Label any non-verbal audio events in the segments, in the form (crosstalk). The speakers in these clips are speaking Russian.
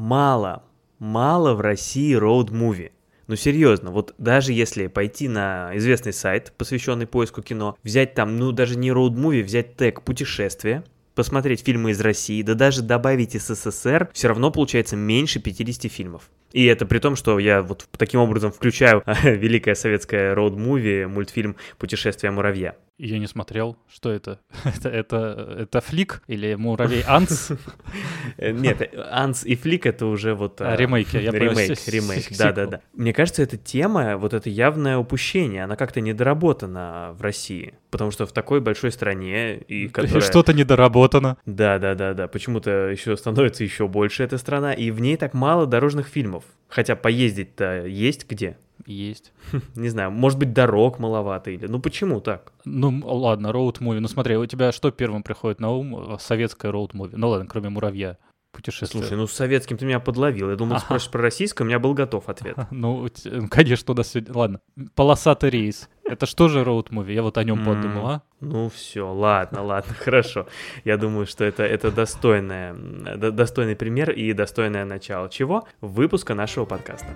мало, мало в России роуд-муви. Ну серьезно, вот даже если пойти на известный сайт, посвященный поиску кино, взять там, ну даже не роуд-муви, взять тег «Путешествие», посмотреть фильмы из России, да даже добавить СССР, все равно получается меньше 50 фильмов. И это при том, что я вот таким образом включаю (laughs) великое советское роуд-муви, мультфильм «Путешествие муравья». Я не смотрел. Что это? (laughs) это, это, это флик или муравей Анс? (laughs) Нет, Анс и флик это уже вот... А, ремейки, я Ремейк, ремейк, да-да-да. Мне кажется, эта тема, вот это явное упущение, она как-то недоработана в России. Потому что в такой большой стране, и которая... Что-то недоработано. Да-да-да-да, почему-то еще становится еще больше эта страна, и в ней так мало дорожных фильмов. Хотя поездить-то есть где. Есть. (laughs) Не знаю, может быть, дорог маловато или... Ну почему так? Ну ладно, роуд-муви. Ну смотри, у тебя что первым приходит на ум? Советская роуд-муви. Ну ладно, кроме «Муравья» путешествие. Слушай, ну с советским ты меня подловил. Я думал, ага. спросишь про российское, у меня был готов ответ. (laughs) Ну, конечно, у нас сегодня... Ладно. Полосатый рейс. Это что же роуд-муви? Я вот о нем подумал, а? Ну все, ладно, ладно, (laughs) хорошо. Я думаю, что это, это достойное, достойный пример и достойное начало чего? Выпуска нашего подкаста.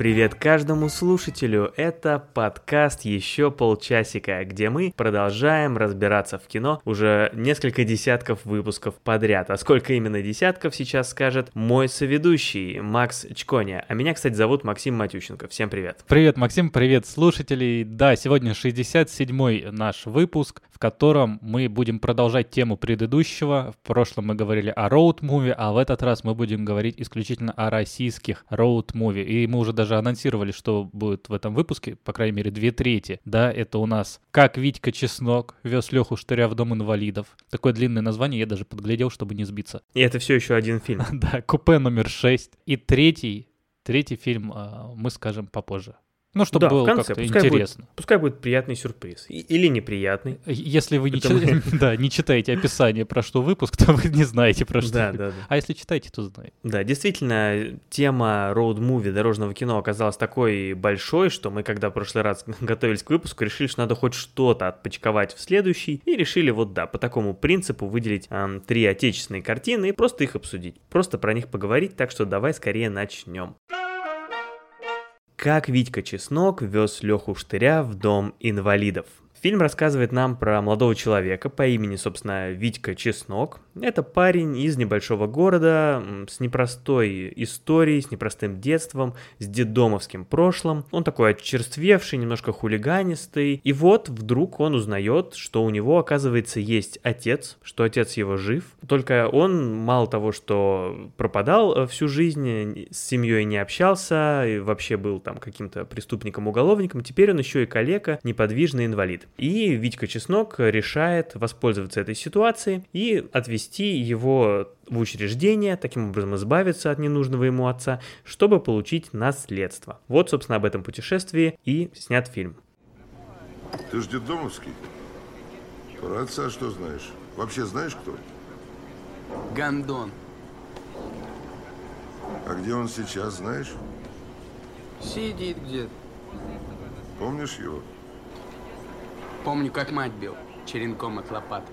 Привет каждому слушателю! Это подкаст «Еще полчасика», где мы продолжаем разбираться в кино уже несколько десятков выпусков подряд. А сколько именно десятков сейчас скажет мой соведущий Макс Чконя. А меня, кстати, зовут Максим Матющенко. Всем привет! Привет, Максим, привет, слушатели! Да, сегодня 67-й наш выпуск, в котором мы будем продолжать тему предыдущего. В прошлом мы говорили о роуд-муви, а в этот раз мы будем говорить исключительно о российских роуд-муви. И мы уже даже даже анонсировали, что будет в этом выпуске, по крайней мере, две трети. Да, это у нас «Как Витька Чеснок вез Леху Штыря в Дом инвалидов». Такое длинное название, я даже подглядел, чтобы не сбиться. И это все еще один фильм. (laughs) да, «Купе номер шесть». И третий, третий фильм а, мы скажем попозже. Ну, чтобы да, было как-то пускай интересно. Будет, пускай будет приятный сюрприз. или неприятный. Если вы не, мы... (laughs) да, не читаете описание, про что выпуск, то вы не знаете, про что. Да, да, да. А если читаете, то знаете. Да, действительно, тема роуд-муви, дорожного кино оказалась такой большой, что мы, когда в прошлый раз (laughs) готовились к выпуску, решили, что надо хоть что-то отпочковать в следующий, и решили вот, да, по такому принципу выделить эм, три отечественные картины и просто их обсудить. Просто про них поговорить, так что давай скорее начнем как Витька Чеснок вез Леху Штыря в дом инвалидов. Фильм рассказывает нам про молодого человека по имени, собственно, Витька Чеснок. Это парень из небольшого города с непростой историей, с непростым детством, с дедомовским прошлым. Он такой очерствевший, немножко хулиганистый. И вот вдруг он узнает, что у него, оказывается, есть отец, что отец его жив. Только он мало того, что пропадал э, всю жизнь, с семьей не общался, и вообще был там каким-то преступником-уголовником, теперь он еще и калека, неподвижный инвалид. И Витька Чеснок решает воспользоваться этой ситуацией и отвести его в учреждение, таким образом избавиться от ненужного ему отца, чтобы получить наследство. Вот, собственно, об этом путешествии и снят фильм. Ты ж детдомовский? Про отца что знаешь? Вообще знаешь, кто? Гандон. А где он сейчас, знаешь? Сидит где-то. Помнишь его? Помню, как мать бил черенком от лопаты.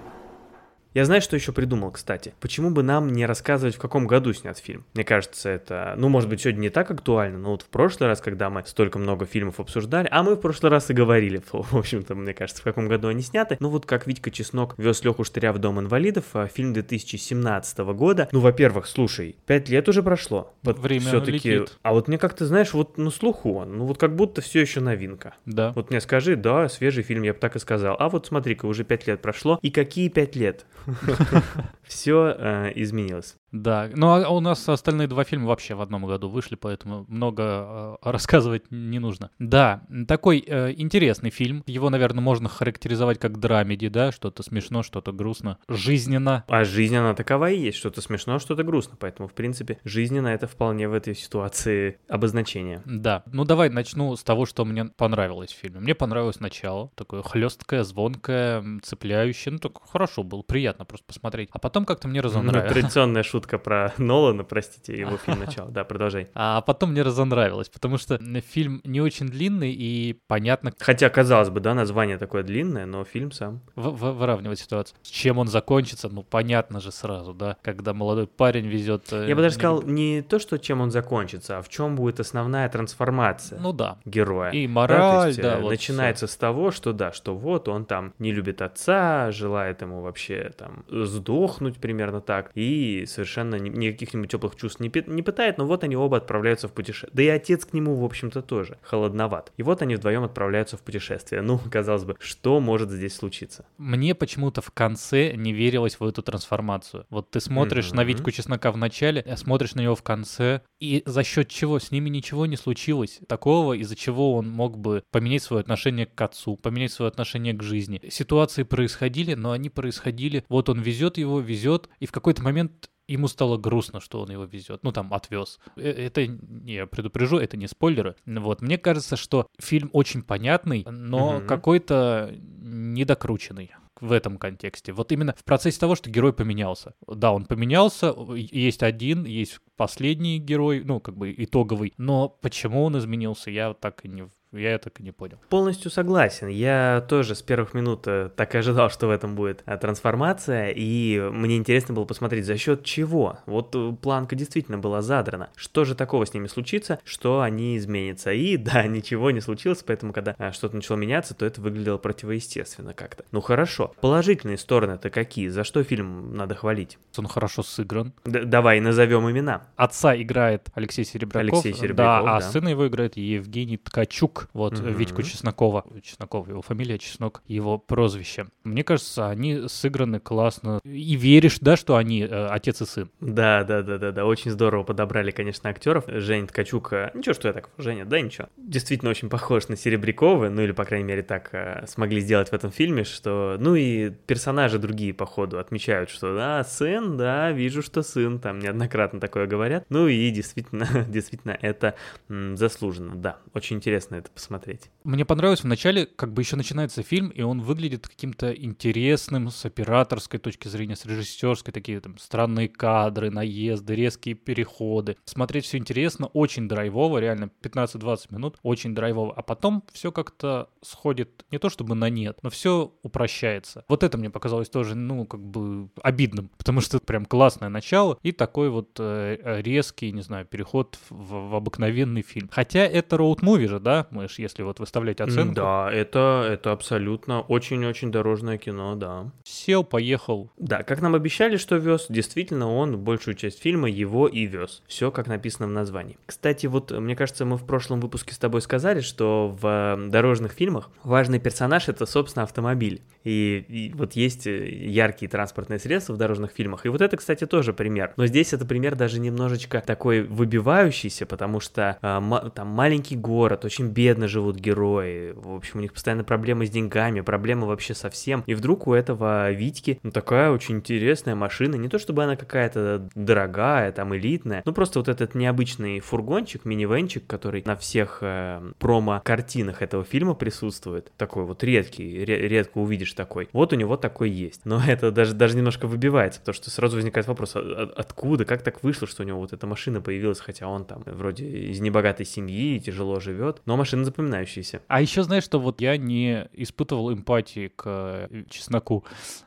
Я знаю, что еще придумал, кстати. Почему бы нам не рассказывать, в каком году снят фильм? Мне кажется, это, ну, может быть, сегодня не так актуально, но вот в прошлый раз, когда мы столько много фильмов обсуждали, а мы в прошлый раз и говорили, (laughs) в общем-то, мне кажется, в каком году они сняты. Ну вот как Витька Чеснок вез Леху Штыря в Дом инвалидов, а, фильм 2017 года. Ну, во-первых, слушай, пять лет уже прошло. Вот Время все-таки. Летит. А вот мне как-то, знаешь, вот на слуху он, ну вот как будто все еще новинка. Да. Вот мне скажи, да, свежий фильм, я бы так и сказал. А вот смотри-ка, уже пять лет прошло. И какие пять лет? (laughs) Все э, изменилось. Да, ну а у нас остальные два фильма вообще в одном году вышли, поэтому много э, (laughs) рассказывать не нужно. Да, такой э, интересный фильм. Его, наверное, можно характеризовать как драмеди, да, что-то смешно, что-то грустно, жизненно. А жизненно такова и есть, что-то смешно, что-то грустно, поэтому, в принципе, жизненно это вполне в этой ситуации обозначение. Да, ну давай начну с того, что мне понравилось в фильме. Мне понравилось начало, такое хлесткое, звонкое, цепляющее, ну так хорошо было, приятно просто посмотреть. А потом как-то мне Ну, разонравилось. традиционная шутка про (laughs) Нолана, простите, его фильм (laughs) «Начало». Да, продолжай. А потом мне разонравилось, потому что фильм не очень длинный и понятно, Хотя, казалось бы, да, название такое длинное, но фильм сам. в- в- выравнивать ситуацию. С чем он закончится, ну понятно же сразу, да, когда молодой парень везет. э, Я бы даже сказал, не то, что чем он закончится, а в чем будет основная трансформация. Ну да. героя. И Да, мораль, есть, да, э, вот начинается с того, что да, что вот он там не любит отца, желает ему вообще там сдохнуть примерно так, и совершенно ни- никаких-нибудь теплых чувств не, не пытает, но вот они оба отправляются в путешествие. Да и отец к нему, в общем-то, тоже холодноват. И вот они вдвоем отправляются в путешествие. Ну, (laughs) казалось бы, что может здесь случиться? Мне почему-то в конце не верилось в эту трансформацию. Вот ты смотришь на Мгм. Витьку Чеснока в начале, а смотришь на него в конце, и за счет чего с ними ничего не случилось такого, из-за чего он мог бы поменять свое отношение к отцу, поменять свое отношение к жизни. Ситуации происходили, но они происходили. Вот он везет его, везет, и в какой-то момент Ему стало грустно, что он его везет. Ну, там, отвез. Э, Это, не, я предупрежу, это не спойлеры. Вот, мне кажется, что фильм очень понятный, но Мгм. какой-то недокрученный в этом контексте. Вот именно в процессе того, что герой поменялся. Да, он поменялся, есть один, есть последний герой, ну, как бы итоговый, но почему он изменился, я так и не, я так и не понял. Полностью согласен. Я тоже с первых минут э, так и ожидал, (laughs) что в этом будет э, трансформация, и мне интересно было посмотреть, за счет чего. Вот э, планка действительно была задрана. Что же такого с ними случится, что они изменятся. И (laughs) да, ничего не случилось, поэтому когда что-то начало меняться, то это выглядело противоестественно как-то. Ну хорошо. Положительные стороны-то какие? За что фильм надо хвалить? Он хорошо сыгран. Д- давай назовем имена. Отца играет Алексей Серебряков. Алексей Серебряков, да, а да. сына его играет Евгений Ткачук. Вот, Мгм. Витьку Чеснокова. Чесноков, его фамилия, Чеснок, его прозвище. Мне кажется, они сыграны классно. И веришь, да, что они э, отец и сын. Да, да, да, да, да, очень здорово подобрали, конечно, актеров. Женя Ткачук, э, ничего, что я так, Женя, да, ничего. Действительно очень похож на Серебрякова, ну или, по крайней мере, так э, смогли сделать в этом фильме, что, ну и персонажи другие, по ходу, отмечают, что, да, сын, да, вижу, что сын, там неоднократно такое говорят. Ну и действительно, (laughs) действительно, это м, заслуженно, да, очень интересно это посмотреть. Мне понравилось в начале, как бы еще начинается фильм, и он выглядит каким-то интересным с операторской точки зрения, с режиссерской, такие там странные кадры, наезды, резкие переходы. Смотреть все интересно, очень драйвово, реально 15-20 минут, очень драйвово. А потом все как-то сходит, не то чтобы на нет, но все упрощается. Вот это мне показалось тоже, ну, как бы обидным, потому что прям классное начало и такой вот э, резкий, не знаю, переход в, в обыкновенный фильм. Хотя это роуд-муви же, да, ж, если вот выставлять оценку. Да, это, это абсолютно очень-очень дорожное кино, да. Сел, поехал. Да, как нам обещали, что вез, действительно он большую часть фильма его и вез. Все как написано в названии. Кстати, вот мне кажется, мы в прошлом выпуске с тобой сказали, что в э, дорожных фильмах важный персонаж это, собственно, автомобиль. И, и вот есть э, яркие транспортные средства в дорожных фильмах. И вот это, кстати, тоже пример. Но здесь это пример даже немножечко такой выбивающийся, потому что э, там маленький город, очень бедно живут герои. В общем, у них постоянно проблемы с деньгами, проблемы вообще со всем. И вдруг у этого Витьки ну, такая очень интересная машина. Не то чтобы она какая-то дорогая, там элитная, ну просто вот этот необычный фургончик, минивенчик, который на всех э, промо-картинах этого фильма присутствует. Такой вот редкий, ре- редко увидишь такой. Вот у него такой есть. Но это даже, даже немножко выбивается, потому что сразу возникает вопрос, а- а- откуда, как так вышло, что у него вот эта машина появилась, хотя он там вроде из небогатой семьи, тяжело живет, но машина запоминающаяся. А еще знаешь, что вот я не испытывал эмпатии к э, чесноку.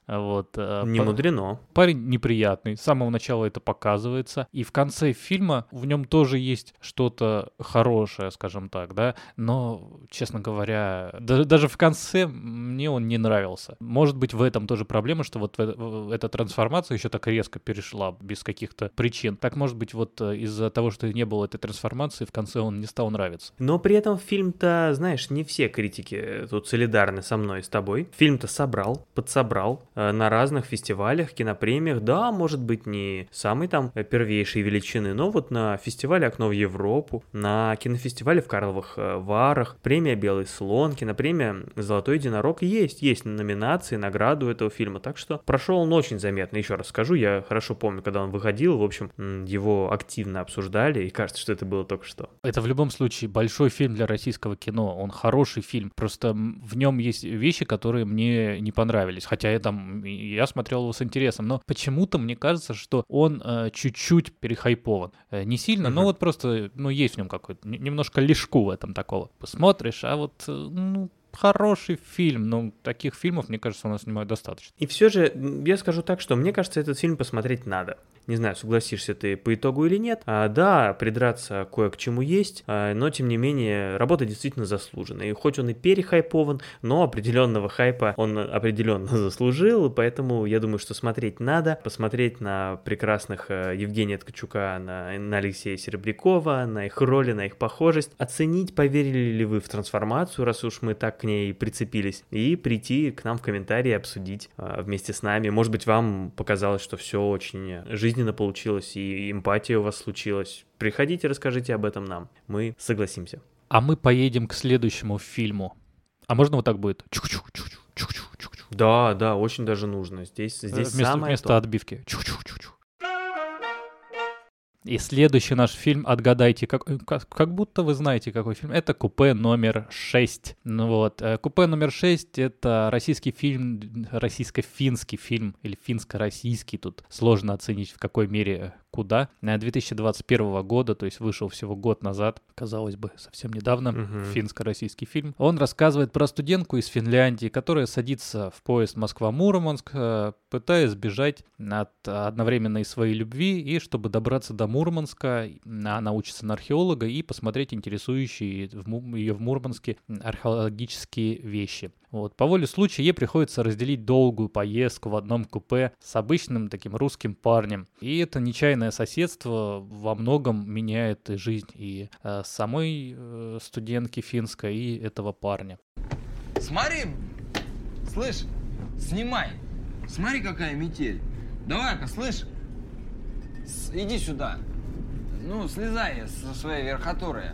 Вот. э, Не мудрено. Парень неприятный, с самого начала это показывается, и в конце фильма в нем тоже есть что-то хорошее, скажем так, да, но, честно говоря, да- даже в конце мне он не нравился. Может быть, в этом тоже проблема, что вот в- эта трансформация еще так резко перешла без каких-то причин. Так, может быть, вот э, из-за того, что не было этой трансформации, в конце он не стал нравиться. Но при этом фильм-то, знаешь, не все критики тут солидарны со мной и с тобой. Фильм-то собрал, подсобрал э, на разных фестивалях, кинопремиях. Да, может быть, не самой там э, первейшей величины, но вот на фестивале «Окно в Европу», на кинофестивале в Карловых э, Варах, премия «Белый слон», кинопремия «Золотой единорог» есть, есть номинации, награды у этого фильма. Так что прошел он очень заметно. Еще раз скажу, я хорошо помню, когда он выходил, в общем, его активно обсуждали, и кажется, что это было только что. Это в любом случае большой фильм для российского российского кино. Он хороший фильм. Просто в нем есть вещи, которые мне не понравились. Хотя я там я смотрел его с интересом. Но почему-то мне кажется, что он э, чуть-чуть перехайпован. Э, не сильно, uh-huh. но вот просто, ну, есть в нем какой-то немножко лишку в этом такого. Посмотришь, а вот, э, ну, хороший фильм, но таких фильмов, мне кажется, у нас снимают достаточно. И все же, я скажу так, что мне кажется, этот фильм посмотреть надо. Не знаю, согласишься ты по итогу или нет. А, да, придраться кое к чему есть, а, но тем не менее, работа действительно заслужена. И хоть он и перехайпован, но определенного хайпа он определенно (laughs) заслужил, поэтому я думаю, что смотреть надо. Посмотреть на прекрасных э, Евгения Ткачука, на, на Алексея Серебрякова, на их роли, на их похожесть. Оценить, поверили ли вы в трансформацию, раз уж мы так к ней прицепились, и прийти к нам в комментарии обсудить а, вместе с нами. Может быть, вам показалось, что все очень жизненно получилось, и эмпатия у вас случилась. Приходите, расскажите об этом нам. Мы согласимся. А мы поедем к следующему фильму. А можно вот так будет? Да, да, очень даже нужно. Здесь, здесь вместо, самое вместо то. отбивки. Чу-чу-чу-чу. И следующий наш фильм, отгадайте, как, э, как, как будто вы знаете, какой фильм. Это «Купе номер 6». Ну вот, э, «Купе номер 6» — это российский фильм, российско-финский фильм, или финско-российский, тут сложно оценить, в какой мере куда. 2021 года, то есть вышел всего год назад, казалось бы, совсем недавно, uh-huh. финско-российский фильм. Он рассказывает про студентку из Финляндии, которая садится в поезд Москва-Мурманск, э, пытаясь сбежать от одновременной своей любви, и чтобы добраться до Мурманска, она учится на археолога и посмотреть интересующие ее в Мурманске археологические вещи. Вот. По воле случая ей приходится разделить долгую поездку в одном купе с обычным таким русским парнем. И это нечаянное соседство во многом меняет жизнь и э, самой э, студентки финской, и этого парня. Смотри, слышь, снимай. Смотри, какая метель. Давай-ка, слышь, с, иди сюда. Ну, слезай со своей верхотуры.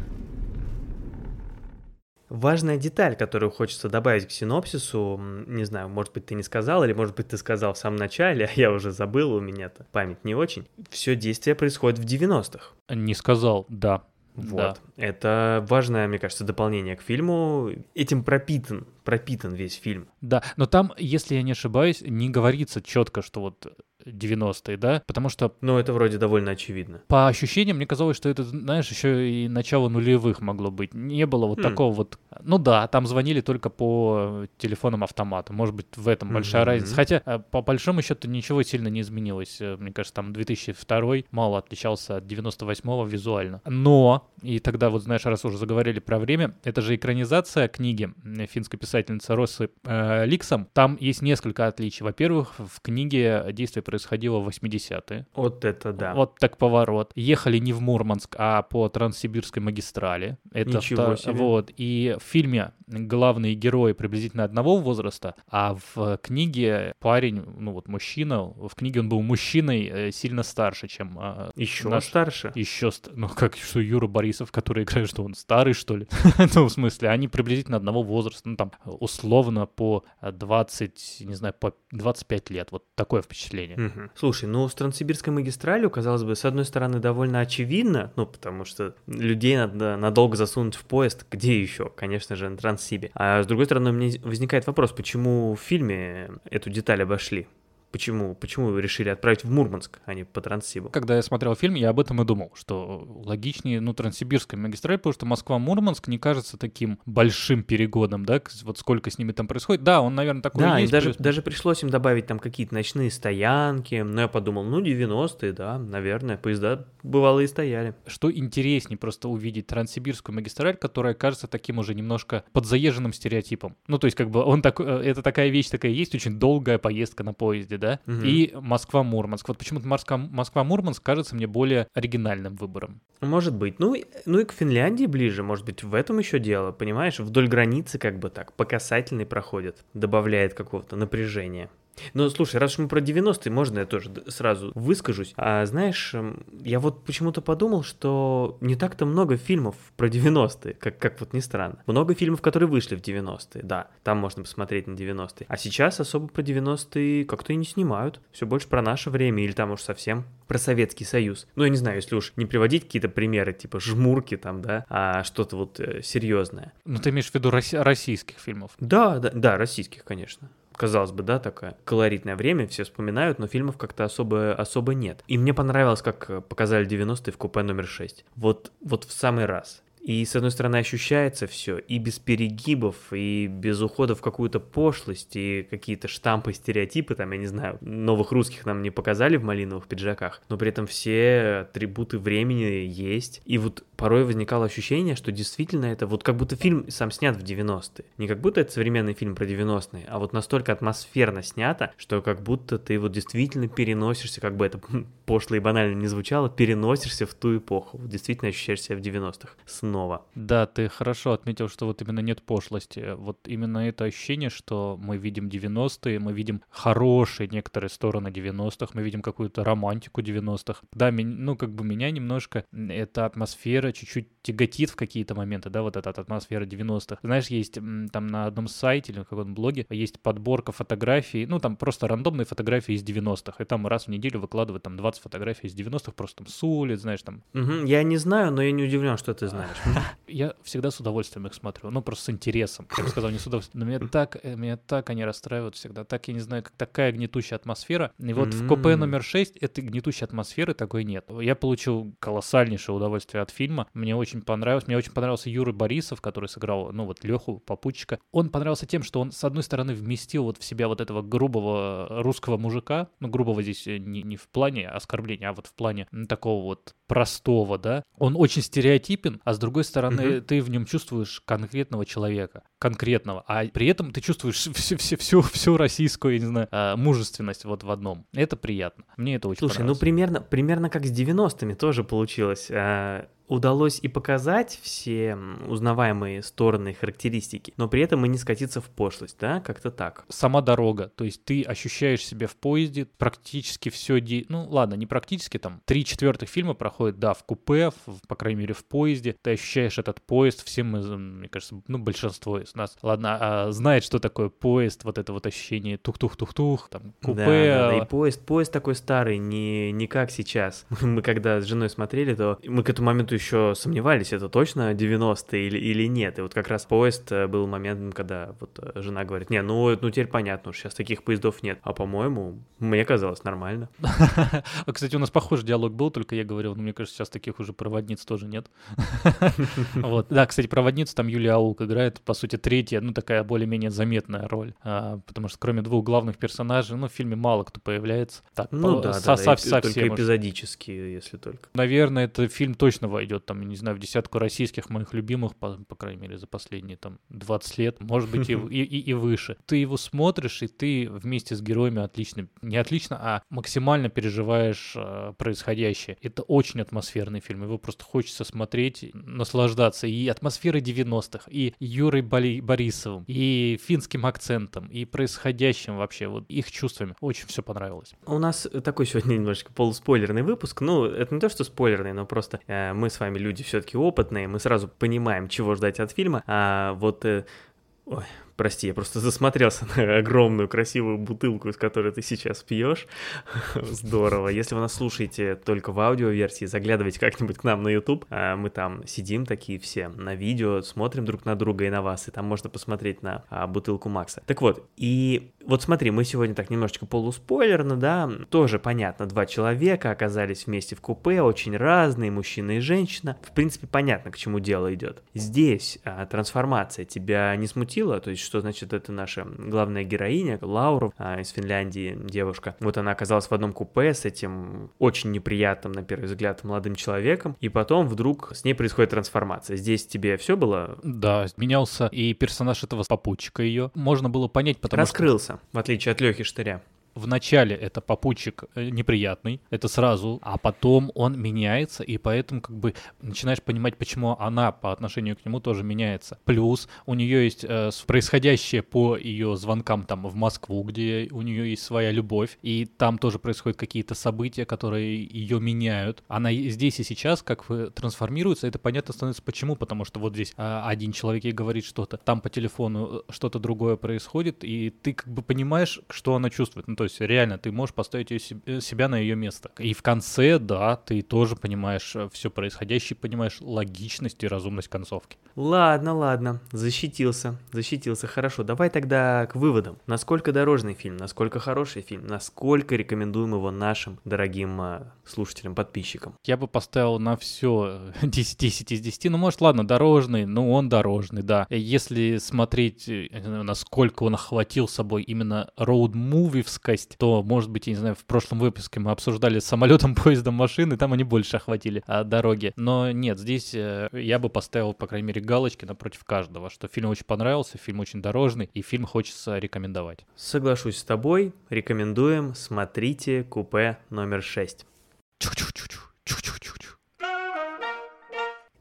Важная деталь, которую хочется добавить к синопсису, не знаю, может быть, ты не сказал, или может быть, ты сказал в самом начале, а я уже забыл, у меня-то память не очень. Все действие происходит в 90-х. Не сказал, да. Вот. Да. Это важное, мне кажется, дополнение к фильму. Этим пропитан, пропитан весь фильм. Да, но там, если я не ошибаюсь, не говорится четко, что вот 90-е, да? Потому что... Ну, это вроде довольно очевидно. По ощущениям, мне казалось, что это, знаешь, еще и начало нулевых могло быть. Не было вот хм. такого вот... Ну да, там звонили только по телефонам автомата. Может быть, в этом большая mm-hmm. разница. Хотя, э, по большому счету, ничего сильно не изменилось. Э, мне кажется, там 2002 мало отличался от 98-го визуально. Но, и тогда вот, знаешь, раз уже заговорили про время, это же экранизация книги финской писательницы Россы э, Ликсом. Там есть несколько отличий. Во-первых, в книге действие происходит происходило в 80-е. Вот это да. Вот так поворот. Ехали не в Мурманск, а по Транссибирской магистрали. Это Ничего втор... себе. Вот. И в фильме главные герои приблизительно одного возраста, а в книге парень, ну вот мужчина, в книге он был мужчиной э, сильно старше, чем а, Еще наш... старше? Еще, ну как, что Юра Борисов, который играет, что он старый, что ли? (laughs) ну, в смысле, они приблизительно одного возраста, ну там, условно по 20, не знаю, по 25 лет. Вот такое впечатление. Угу. Слушай, ну с Транссибирской магистралью, казалось бы, с одной стороны, довольно очевидно, ну, потому что людей надо надолго засунуть в поезд, где еще? Конечно же, на Транссибе. А с другой стороны, у меня возникает вопрос, почему в фильме эту деталь обошли? Почему, почему вы решили отправить в Мурманск, а не по Транссибу? Когда я смотрел фильм, я об этом и думал, что логичнее, ну, Транссибирская магистраль, потому что Москва-Мурманск не кажется таким большим перегоном, да, вот сколько с ними там происходит. Да, он, наверное, такой да. Да, даже, даже пришлось им добавить там какие-то ночные стоянки, но я подумал, ну, 90-е, да, наверное, поезда бывало и стояли. Что интереснее просто увидеть Транссибирскую магистраль, которая кажется таким уже немножко подзаезженным стереотипом. Ну, то есть, как бы он так, э, это такая вещь такая есть, очень долгая поездка на поезде, да, да, угу. и Москва-Мурманск. Вот почему-то Москва-Мурманск кажется мне более оригинальным выбором. Может быть. Ну, ну и к Финляндии ближе, может быть, в этом еще дело, понимаешь? Вдоль границы как бы так, по касательной проходит, добавляет какого-то напряжения. Ну, слушай, раз уж мы про 90-е, можно я тоже сразу выскажусь. А знаешь, эм, я вот почему-то подумал, что не так-то много фильмов про 90-е, как, как вот ни странно. Много фильмов, которые вышли в 90-е, да, там можно посмотреть на 90-е. А сейчас особо про 90-е как-то и не снимают. Все больше про наше время или там уж совсем про Советский Союз. Ну, я не знаю, если уж не приводить какие-то примеры, типа жмурки там, да, а что-то вот э, серьезное. Ну, ты имеешь в виду российских фильмов? Да, да, да, российских, конечно. Казалось бы, да, такое колоритное время, все вспоминают, но фильмов как-то особо, особо нет. И мне понравилось, как э, показали 90-е в купе номер 6. Вот, вот в самый раз. И, с одной стороны, ощущается все, и без перегибов, и без ухода в какую-то пошлость, и какие-то штампы, стереотипы, там, я не знаю, новых русских нам не показали в малиновых пиджаках, но при этом все атрибуты времени есть. И вот порой возникало ощущение, что действительно это вот как будто фильм сам снят в 90-е. Не как будто это современный фильм про 90-е, а вот настолько атмосферно снято, что как будто ты вот действительно переносишься, как бы это (laughs) пошло и банально не звучало, переносишься в ту эпоху. Действительно ощущаешь себя в 90-х снова. Да, ты хорошо отметил, что вот именно нет пошлости. Вот именно это ощущение, что мы видим 90-е, мы видим хорошие некоторые стороны 90-х, мы видим какую-то романтику 90-х. Да, ну как бы меня немножко эта атмосфера чуть-чуть тяготит в какие-то моменты, да, вот эта атмосфера 90-х. Знаешь, есть там на одном сайте или на каком-то блоге есть подборка фотографий, ну там просто рандомные фотографии из 90-х, и там раз в неделю выкладывают там 20 фотографий из 90-х, просто там с улиц, знаешь, там Мгм, Я не знаю, но я не удивлен, что ты знаешь. (laughs) я всегда с удовольствием их смотрю, ну просто с интересом. Я бы сказал, не с удовольствием. Но меня так, э, меня так они расстраивают всегда. Так, я не знаю, как такая гнетущая атмосфера. И вот в КП номер 6 этой гнетущей атмосферы такой нет. Я получил колоссальнейшее удовольствие от фильма. Мне очень понравилось. Мне очень понравился Юра Борисов, который сыграл, ну вот, Леху, попутчика. Он понравился тем, что он, с одной стороны, вместил вот в себя вот этого грубого русского мужика. Ну, грубого здесь э, не, не в плане оскорбления, а вот в плане такого вот простого, да. Он очень стереотипен, а с другой стороны, ты в нем чувствуешь конкретного человека, конкретного, а при этом ты чувствуешь всю, всю, всю, всю российскую, я не знаю, а, мужественность вот в одном. Это приятно. Мне это очень Слушай, ну примерно, примерно как с 90-ми тоже получилось. Удалось и показать все узнаваемые стороны характеристики, но при этом и не скатиться в пошлость, да, как-то так. Сама дорога, то есть ты ощущаешь себя в поезде, практически все, ди... ну ладно, не практически, там, три четвертых фильма проходит, да, в купе, в- по крайней мере в поезде, ты ощущаешь этот поезд, все мы, мне кажется, ну большинство из нас, ладно, а, знает, что такое поезд, вот это вот ощущение тух-тух-тух-тух, там, купе, Да, да, да, и поезд, поезд такой старый, не, не как сейчас. (laughs) Мы когда с женой смотрели, то мы к этому моменту еще сомневались, это точно 90-е или, или нет. И вот как раз поезд э, был моментом, когда вот э, жена говорит, не, ну, ну теперь понятно, уж сейчас таких поездов нет. А по-моему, мне казалось нормально. (laughs) А, Кстати, у нас похожий диалог был, только я говорил, ну, мне кажется, сейчас таких уже проводниц тоже нет. (laughs) Вот. Да, кстати, проводницу там Юлия Аук играет, по сути, третья, ну, такая более-менее заметная роль. А, Потому что кроме двух главных персонажей, ну, в фильме мало кто появляется. Так, Ну да, да, только эпизодически, если только. Наверное, этот фильм точно войдет, там, не знаю, в десятку российских моих любимых, по, по крайней мере, за последние там 20 лет, может быть, (laughs) и, и- и выше. Ты его смотришь, и ты вместе с героями отлично, не отлично, а максимально переживаешь э, происходящее. Это очень атмосферный фильм, его просто хочется смотреть, наслаждаться и атмосферой 90-х, и Юрой Боли- Борисовым, и финским акцентом, и происходящим вообще, вот их чувствами. Очень все понравилось. У нас такой сегодня немножечко полуспойлерный выпуск. Ну, это не то, что спойлерный, но просто э, мы с вами люди все-таки опытные, мы сразу понимаем, чего ждать от фильма. А вот, э, ой, прости, я просто засмотрелся на огромную красивую бутылку, из которой ты сейчас пьешь. (laughs) Здорово. Если вы нас слушаете только в аудиоверсии, заглядывайте как-нибудь к нам на YouTube. А, Мы там сидим такие все на видео, смотрим друг на друга и на вас, и там можно посмотреть на а, бутылку Макса. Так вот, и вот смотри, мы сегодня так немножечко полуспойлерно, да, тоже понятно, два человека оказались вместе в купе, очень разные, мужчина и женщина. В принципе, понятно, к чему дело идет. Здесь а, трансформация тебя не смутила, то есть что значит это наша главная героиня, Лауру а, из Финляндии, девушка. Вот она оказалась в одном купе с этим очень неприятным, на первый взгляд, молодым человеком, и потом вдруг с ней происходит трансформация. Здесь тебе все было Да, менялся и персонаж этого попутчика ее. Можно было понять, потому что... раскрылся, в отличие от Лехи Штыря. В начале это попутчик э, неприятный, это сразу, а потом он меняется, и поэтому как бы начинаешь понимать, почему она по отношению к нему тоже меняется. Плюс у нее есть э, происходящее по ее звонкам там в Москву, где у нее есть своя любовь, и там тоже происходят какие-то события, которые ее меняют. Она здесь и сейчас как трансформируется, это понятно становится почему, потому что вот здесь а, один человек ей говорит что-то, там по телефону э, что-то другое происходит, и ты как бы понимаешь, что она чувствует. Ну, то есть реально ты можешь поставить себ- э, себя на ее место. И в конце, да, ты тоже понимаешь все происходящее, понимаешь логичность и разумность концовки. Ладно, ладно, защитился, защитился, хорошо. Давай тогда к выводам. Насколько дорожный фильм, насколько хороший фильм, насколько рекомендуем его нашим дорогим а, слушателям, подписчикам. Я бы поставил на все 10, 10 из 10. Ну, может, ладно, дорожный, но он дорожный, да. Если смотреть, э, насколько он охватил собой именно роуд-мувивскость, то, может быть, я не знаю, в прошлом выпуске мы обсуждали с самолетом, (laughs) поездом, машины, там они больше охватили а, дороги. Но нет, здесь э, я бы поставил, по крайней мере, галочки напротив каждого, что фильм очень понравился, фильм очень дорожный, и фильм хочется рекомендовать. Соглашусь с тобой, рекомендуем, смотрите купе номер 6. Чу-чу-чу-чу,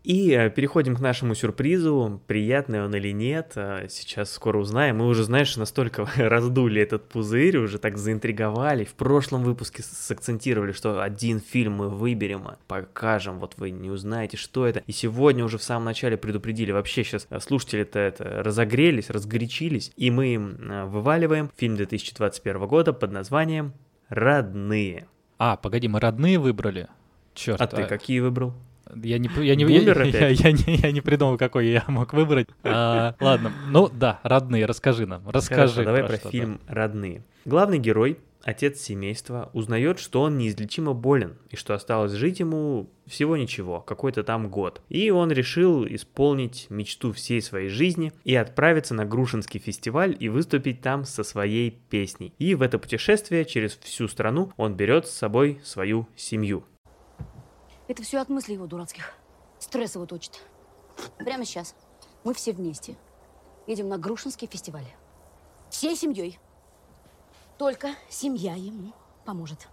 И э, переходим к нашему сюрпризу. Приятный он или нет, э, сейчас скоро узнаем. Мы уже, знаешь, настолько (laughs) раздули этот пузырь, уже так заинтриговали. В прошлом выпуске сакцентировали, что один фильм мы выберем, а покажем, вот вы не узнаете, что это. И сегодня уже в самом начале предупредили. Вообще сейчас слушатели-то это разогрелись, разгорячились. И мы им э, вываливаем фильм 2021 года под названием «Родные». А, погоди, мы родные выбрали? Черт. А ты какие выбрал? Я не, я, не, Бумер я, я, (laughs) я не, я не придумал, какой я мог выбрать. А, ладно, ну да, родные, расскажи нам, расскажи. Хорошо, давай про что, да. фильм «Родные». Главный герой, отец семейства, узнает, что он неизлечимо болен, и что осталось жить ему всего ничего, какой-то там год. И он решил исполнить мечту всей своей жизни и отправиться на Грушинский фестиваль и выступить там со своей песней. И в это путешествие через всю страну он берет с собой свою семью. Это все от мыслей его дурацких. Стресс его точит. Прямо сейчас. Мы все вместе. Едем на Грушинский фестиваль. Всей семьей. Только семья ему поможет.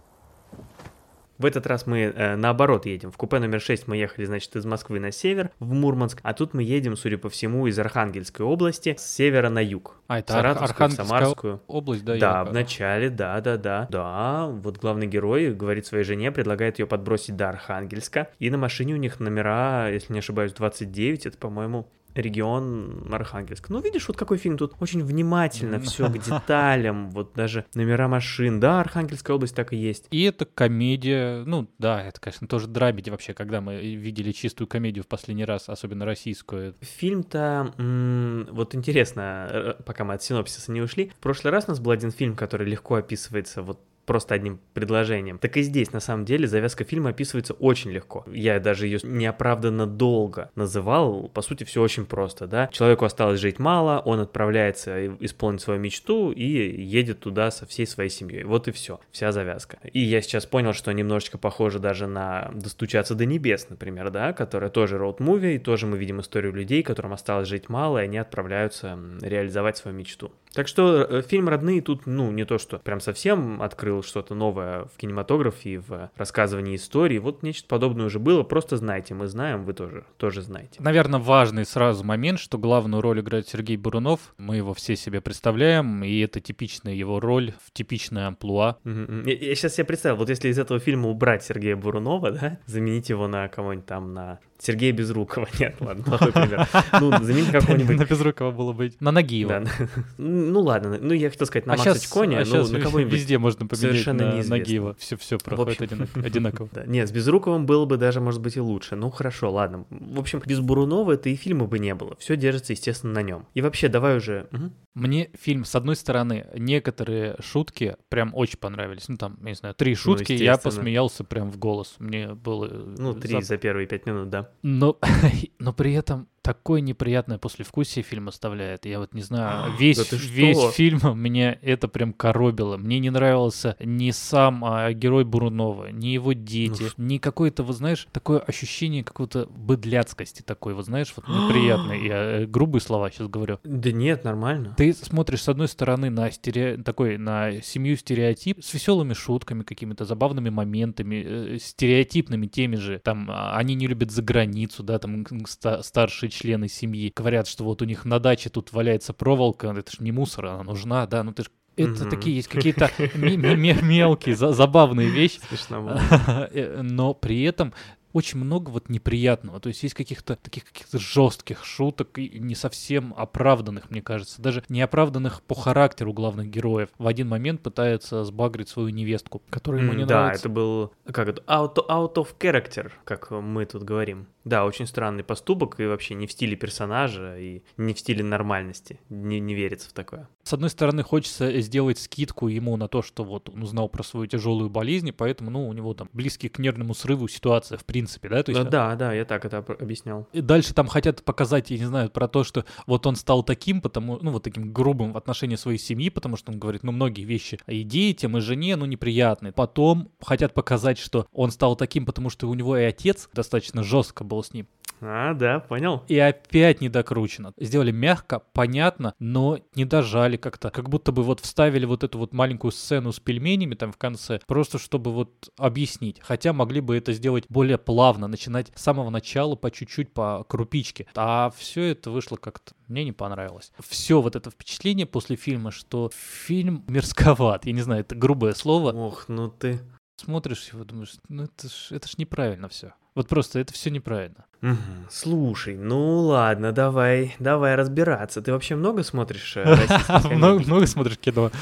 В этот раз мы э, наоборот едем. В купе номер 6 мы ехали, значит, из Москвы на север, в Мурманск, а тут мы едем, судя по всему, из Архангельской области с севера на юг. А, это Саратовскую, Архангельская Самарскую. область, да? Да, в начале, да, да, да. Да, вот главный герой говорит своей жене, предлагает ее подбросить до Архангельска. И на машине у них номера, если не ошибаюсь, 29, это, по-моему, регион Архангельск. Ну, видишь, вот какой фильм тут очень внимательно все к (laughs) деталям, вот даже номера машин. Да, Архангельская область так и есть. И это комедия, ну да, это, конечно, тоже драмеди вообще, когда мы видели чистую комедию в последний раз, особенно российскую. Фильм-то, м, вот интересно, э, пока мы от синопсиса не ушли, в прошлый раз у нас был один фильм, который легко описывается вот просто одним предложением. Так и здесь, на самом деле, завязка фильма описывается очень легко. Я даже ее неоправданно долго называл. По сути, все очень просто, да. Человеку осталось жить мало, он отправляется исполнить свою мечту и едет туда со всей своей семьей. Вот и все, вся завязка. И я сейчас понял, что немножечко похоже даже на «Достучаться до небес», например, да, которая тоже роуд-муви, и тоже мы видим историю людей, которым осталось жить мало, и они отправляются реализовать свою мечту. Так что э, фильм «Родные» тут, ну, не то, что прям совсем открыл что-то новое в кинематографе и в рассказывании истории. Вот нечто подобное уже было, просто знайте, мы знаем, вы тоже, тоже знаете. Наверное, важный сразу момент, что главную роль играет Сергей Бурунов. Мы его все себе представляем, и это типичная его роль в типичное амплуа. Мгм. Я, сейчас себе представил, вот если из этого фильма убрать Сергея Бурунова, да, заменить его на кого-нибудь там, на Сергея Безрукова, (laughs) нет, ладно, плохой пример. Ну, заменить (laughs) какого-нибудь На Безрукова было быть. На Нагиева. (laughs) Ну ладно, ну я хотел сказать на а Макса сейчас, Чконя, а ну на кого-нибудь. везде (laughs) можно поменять совершенно на неизвестно. Нагиева. Все, все проходит общем. одинак- (laughs) одинаково. Да, нет, с Безруковым было бы даже, может быть, и лучше. Ну хорошо, ладно. В общем, без Бурунова это и фильма бы не было. Все держится, естественно, на нем. И вообще, давай уже. Мне фильм, с одной стороны, некоторые шутки прям очень понравились. Ну, там, я не знаю, три шутки, я естественно. посмеялся прям в голос. Мне было... Ну, три за- за первые пять минут, да. Но, (laughs) но при этом такое неприятное послевкусие фильм оставляет. Я вот не знаю, А, весь, да весь фильм (laughs) меня это прям коробило. Мне не нравился ни сам а, герой Бурунова, ни его дети, Ну ни какое-то, вот знаешь, такое ощущение какого-то быдляцкости такой, вот знаешь, вот неприятный. (gasps) Я э, грубые слова сейчас говорю. Да нет, нормально. Ты смотришь с одной стороны на стере... такой на семью стереотип с веселыми шутками, какими-то забавными моментами, э, стереотипными теми же. Там а, они не любят за границу, да, там ста- старшие члены семьи говорят, что вот у них на даче тут валяется проволока, это же не мусор, она нужна, да, ну ты ж это Мгм. такие есть какие-то ме- ме- ме- мелкие, за- забавные вещи. (laughs) Э, но при этом очень много вот неприятного. То есть есть каких-то таких каких-то жестких шуток и не совсем оправданных, мне кажется. Даже не оправданных по характеру главных героев. В один момент пытается сбагрить свою невестку, которая ему не да, нравится. это был как это out, out of character, как мы тут говорим. Да, очень странный поступок и вообще не в стиле персонажа и не в стиле нормальности. Не, не верится в такое. С одной стороны, хочется сделать скидку ему на то, что вот он узнал про свою тяжелую болезнь, и поэтому, ну, у него там близкие к нервному срыву ситуация, в принципе, да? То есть, Да, да, да, я так это об- объяснял. И дальше там хотят показать, я не знаю, про то, что вот он стал таким, потому, ну, вот таким грубым в отношении своей семьи, потому что он говорит, ну, многие вещи и детям, и жене, ну, неприятные. Потом хотят показать, что он стал таким, потому что у него и отец достаточно жестко был с ним. А, да, понял. И опять не докручено. Сделали мягко, понятно, но не дожали как-то. Как будто бы вот вставили вот эту вот маленькую сцену с пельменями там в конце, просто чтобы вот объяснить. Хотя могли бы это сделать более плавно, начинать с самого начала по чуть-чуть, по крупичке. А все это вышло как-то мне не понравилось. Все вот это впечатление после фильма, что фильм мерзковат. Я не знаю, это грубое слово. Ох, ну ты... Смотришь его, думаешь, ну это ж, это ж неправильно все. Вот просто это все неправильно. Мгм. Слушай, ну ладно, давай, давай разбираться. Ты вообще много смотришь э, (laughs) российских Много, много смотришь кино. (laughs)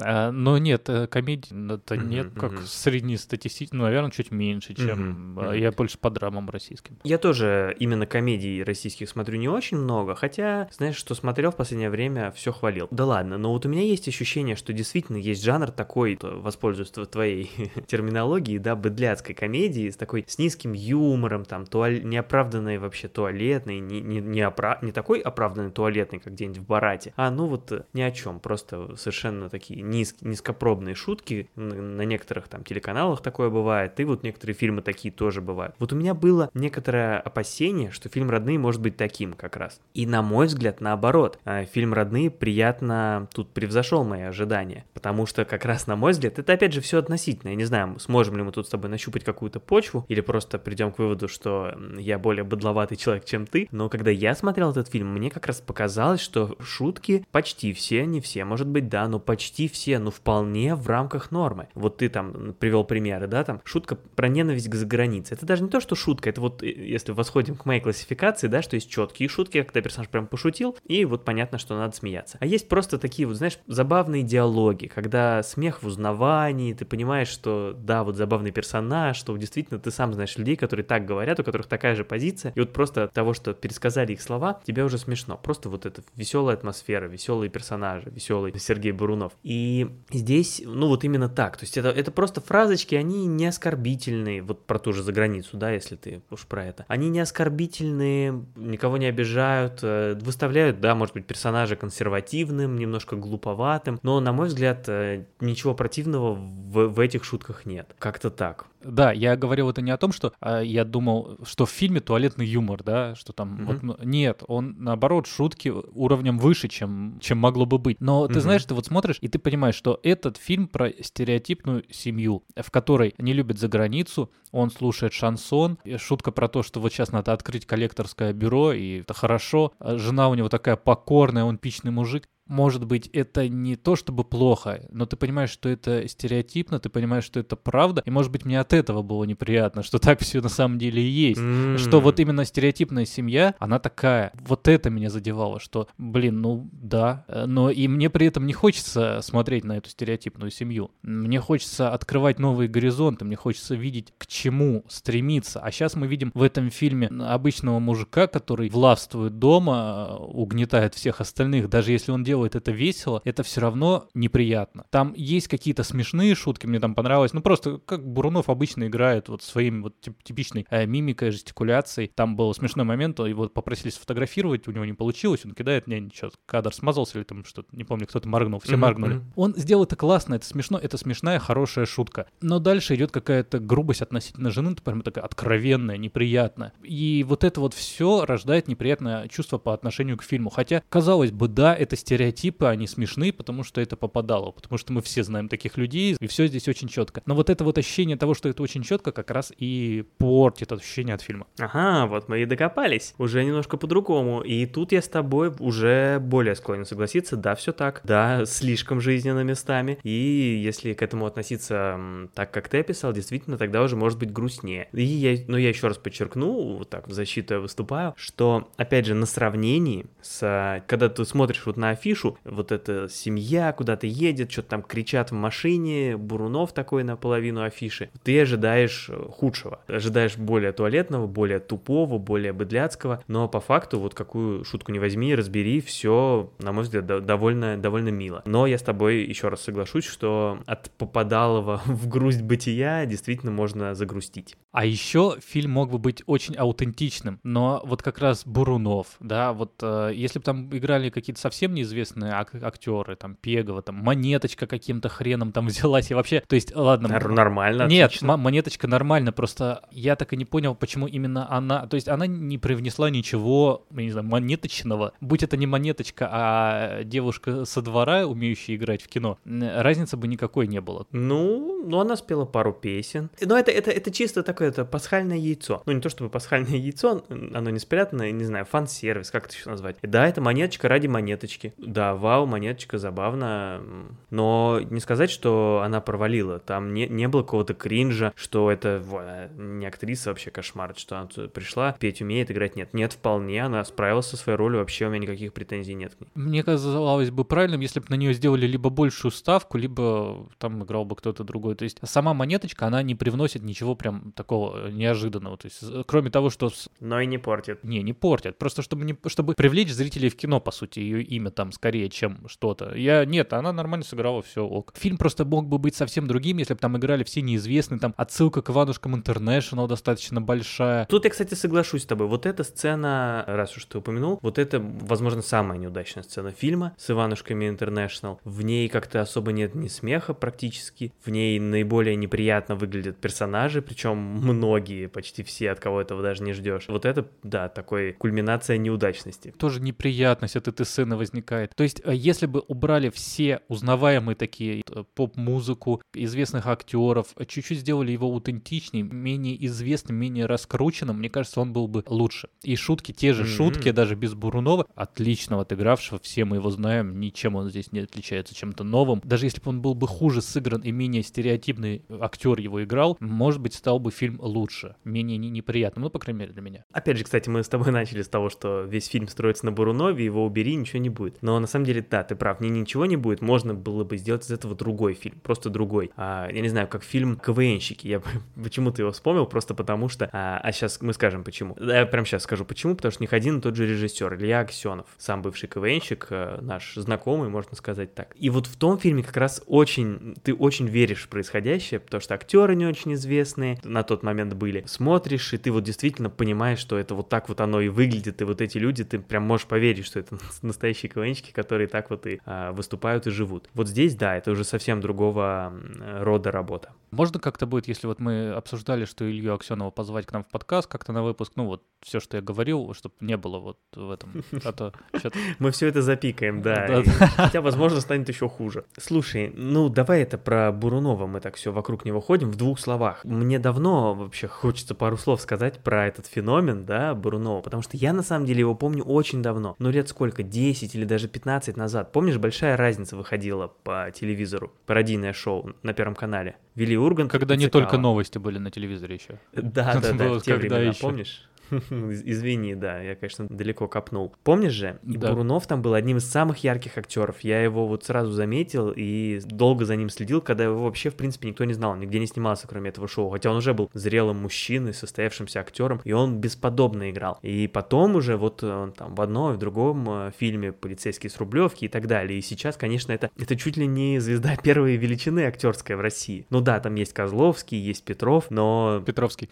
А, Но нет, э, комедий это нет, как мгм. среднестатистический, ну, наверное, чуть меньше, чем а, я больше по драмам российским. Я тоже именно комедий российских смотрю не очень много, хотя, знаешь, что смотрел в последнее время, все хвалил. Да ладно, но вот у меня есть ощущение, что действительно есть жанр такой, воспользуюсь тв- твоей (laughs) терминологией, да, быдляцкой комедии, с такой, с низким юмором, там, туаль- неоправданной вообще туалетной, не, не, не, опра- не такой оправданный туалетный, как где-нибудь в Барате, а ну вот э, ни о чем, просто совершенно такие низ- низкопробные шутки, на некоторых там телеканалах такое бывает, и вот некоторые фильмы такие тоже бывают. Вот у меня было некоторое опасение, что фильм «Родные» может быть таким как раз. И на мой взгляд, наоборот, э, фильм «Родные» приятно тут превзошел мои ожидания, потому что как раз, на мой взгляд, это опять же все относительно. Я не знаю, сможем ли мы тут с тобой нащупать какую-то почву, или просто придем к выводу, что я более быдловатый человек, чем ты, но когда я смотрел этот фильм, мне как раз показалось, что шутки почти все, не все, может быть, да, но почти все, ну, вполне в рамках нормы. Вот ты там привел примеры, да, там, шутка про ненависть к загранице. Это даже не то, что шутка, это вот, э, если восходим к моей классификации, да, что есть четкие шутки, когда персонаж прям пошутил, и вот понятно, что надо смеяться. А есть просто такие вот, знаешь, забавные диалоги, когда смех в узнавании, ты понимаешь, что, да, вот забавный персонаж, что действительно ты сам знаешь людей, которые так говорят, у которых такая же позиция, и вот просто от того, что пересказали их слова, тебе уже смешно. Просто вот эта веселая атмосфера, веселые персонажи, веселый Сергей Бурунов. И здесь, ну вот именно так, то есть это, это просто фразочки, они не оскорбительные, вот про ту же заграницу, да, если ты уж про это. Они не оскорбительные, никого не обижают, э, выставляют, да, может быть, персонажа консервативным, немножко глуповатым, но, на мой взгляд, э, ничего противного в, в этих шутках нет. Как-то так. Да, я говорил это не о том, что а, я думал, что в фильме туалетный юмор, да, что там Мгм. вот, ну, нет, он наоборот шутки уровнем выше, чем, чем могло бы быть. Но ты Мгм. знаешь, ты вот смотришь, и ты понимаешь, что этот фильм про стереотипную семью, в которой не любят за границу, он слушает шансон, шутка про то, что вот сейчас надо открыть коллекторское бюро, и это хорошо, а жена у него такая покорная, он пичный мужик. Может быть, это не то чтобы плохо, но ты понимаешь, что это стереотипно, ты понимаешь, что это правда, и может быть мне от этого было неприятно, что так все на самом деле и есть. Что вот именно стереотипная семья, она такая. Вот это меня задевало, что, блин, ну да. э, Но и мне при этом не хочется смотреть на эту стереотипную семью. Мне хочется открывать новые горизонты, мне хочется видеть, к чему стремиться. А сейчас мы видим в этом фильме обычного мужика, который властвует дома, э, угнетает всех остальных, даже если он делает делает это весело, это все равно неприятно. Там есть какие-то смешные шутки, мне там понравилось, ну просто как Бурунов обычно играет вот своим вот типичной э, мимикой, жестикуляцией. Там был смешной момент, его попросили сфотографировать, у него не получилось, он кидает, не, ничего, кадр смазался или там что-то, не помню, кто-то моргнул, все mm-hmm. моргнули. Он сделал это классно, это смешно, это смешная, хорошая шутка. Но дальше идет какая-то грубость относительно жены, это прям такая откровенная, неприятная. И вот это вот все рождает неприятное чувство по отношению к фильму. Хотя, казалось бы, да, это стереотипы, они смешные, потому что это попадало, потому что мы все знаем таких людей, и все здесь очень четко. Но вот это вот ощущение того, что это очень четко, как раз и портит ощущение от фильма. Ага, вот мы и докопались. Уже немножко по-другому. И тут я с тобой уже более склонен согласиться. Да, все так. Да, слишком жизненно местами. И если к этому относиться так, как ты описал, действительно, тогда уже может быть грустнее. И я, но я еще раз подчеркну, вот так в защиту я выступаю, что, опять же, на сравнении с... Когда ты смотришь вот на афишу, вот эта семья куда-то едет, что-то там кричат в машине, Бурунов такой наполовину афиши, ты ожидаешь э, худшего. Ожидаешь более туалетного, более тупого, более быдляцкого, но по факту вот какую шутку не возьми, разбери, все, на мой взгляд, довольно, довольно мило. Но я с тобой еще раз соглашусь, что от попадалого (laughs) в грусть бытия действительно можно загрустить. А еще фильм мог бы быть очень аутентичным, но вот как раз Бурунов, да, вот э, если бы там играли какие-то совсем неизвестные ак- актеры, там Пегова, там Монеточка каким-то хреном там (laughs) взялась и вообще, то есть, ладно. Нормально. Нет, м- Монеточка нормально, просто я так и не понял, почему именно она, то есть она не привнесла ничего, я не знаю, монеточного. Будь это не Монеточка, а девушка со двора, умеющая играть в кино, разницы бы никакой не было. Ну, ну она спела пару песен. Но это, это, это чисто такое это пасхальное яйцо. Ну, не то чтобы пасхальное яйцо, оно не спрятано, не знаю, фан-сервис, как это еще назвать. Да, это монеточка ради монеточки. Да, вау, монеточка, забавно. Но не сказать, что она провалила. Там не, не было какого-то кринжа, что это во, не актриса вообще кошмар, что она пришла, петь умеет, играть нет. Нет, вполне, она справилась со своей ролью, вообще у меня никаких претензий нет к ней. Мне казалось бы правильным, если бы на нее сделали либо большую ставку, либо там играл бы кто-то другой. То есть сама монеточка, она не привносит ничего прям такого неожиданного. То есть, кроме того, что... Но и не портит. Не, не портит. Просто чтобы, не, чтобы привлечь зрителей в кино, по сути, ее имя там скорее, чем что-то. Я... Нет, она нормально сыграла, все ок. Фильм просто мог бы быть совсем другим, если бы там играли все неизвестные, там отсылка к Иванушкам Интернешнл достаточно большая. Тут я, кстати, соглашусь с тобой. Вот эта сцена, раз уж ты упомянул, вот это, возможно, самая неудачная сцена фильма с Иванушками Интернешнл. В ней как-то особо нет ни смеха практически. В ней наиболее неприятно выглядят персонажи, причем многие, почти все, от кого этого даже не ждешь. Вот это, да, такой кульминация неудачности. Тоже неприятность от этой сцены возникает. То есть, э, если бы убрали все узнаваемые такие э, поп-музыку, известных актеров, э, чуть-чуть сделали его аутентичнее, менее известным, менее раскрученным, мне кажется, он был бы лучше. И шутки, те же mm-hmm. шутки, даже без Бурунова, отлично отыгравшего, все мы его знаем, ничем он здесь не отличается чем-то новым. Даже если бы он был бы хуже сыгран и менее стереотипный актер его играл, может быть, стал бы фильм лучше, менее неприятным, ну, по крайней мере, для меня. Опять же, кстати, мы с тобой (laughs) начали с того, что весь фильм строится на Бурунове, его убери, ничего не будет. Но на самом деле, да, ты прав, не ничего не будет, можно было бы сделать из этого другой фильм, просто другой. А, я не знаю, как фильм «КВНщики», я (laughs) почему-то его вспомнил, просто потому что... А, а сейчас мы скажем почему. Я прям сейчас скажу почему, потому что них один и тот же режиссер, Илья Аксенов, сам бывший КВНщик, э, наш знакомый, можно сказать так. И вот в том фильме как раз очень, ты очень веришь в происходящее, потому что актеры не очень известные на тот момент были. Смотришь, и ты вот действительно понимаешь, что это вот так вот оно и выглядит, и вот эти люди, ты прям можешь поверить, что это (laughs) настоящие КВНщики, которые так вот и а, выступают и живут. Вот здесь, да, это уже совсем другого рода работа. Можно как-то будет, если вот мы обсуждали, что Илью Аксенова позвать к нам в подкаст как-то на выпуск, ну вот все, что я говорил, чтобы не было вот в этом. А то (laughs) Мы все это запикаем, да. Хотя, возможно, станет еще хуже. Слушай, ну давай это про Бурунова, мы так все вокруг него ходим в двух словах. Мне давно вообще хочется пару слов сказать про этот феномен, да, Бурунова, потому что я на самом деле его помню очень давно. Ну лет сколько, 10 или даже 15 назад. Помнишь, большая разница выходила по телевизору, пародийное шоу на Первом канале. Вели Ургант. Когда не только новости были на телевизоре еще. (laughs) Да, да, да, в те времена, помнишь? (laughs) Извини, да, я, конечно, далеко копнул. Помнишь же, и Да. Бурунов там был одним из самых ярких актеров. Я его вот сразу заметил и долго за ним следил, когда его вообще, в принципе, никто не знал, нигде не снимался, кроме этого шоу. Хотя он уже был зрелым мужчиной, состоявшимся актером, и он бесподобно играл. И потом уже вот он там в одном и в другом э, фильме «Полицейский с Рублевки» и так далее. И сейчас, конечно, это, это чуть ли не звезда (laughs) первой величины актерской в России. Ну да, там есть Козловский, есть Петров, но Петровский.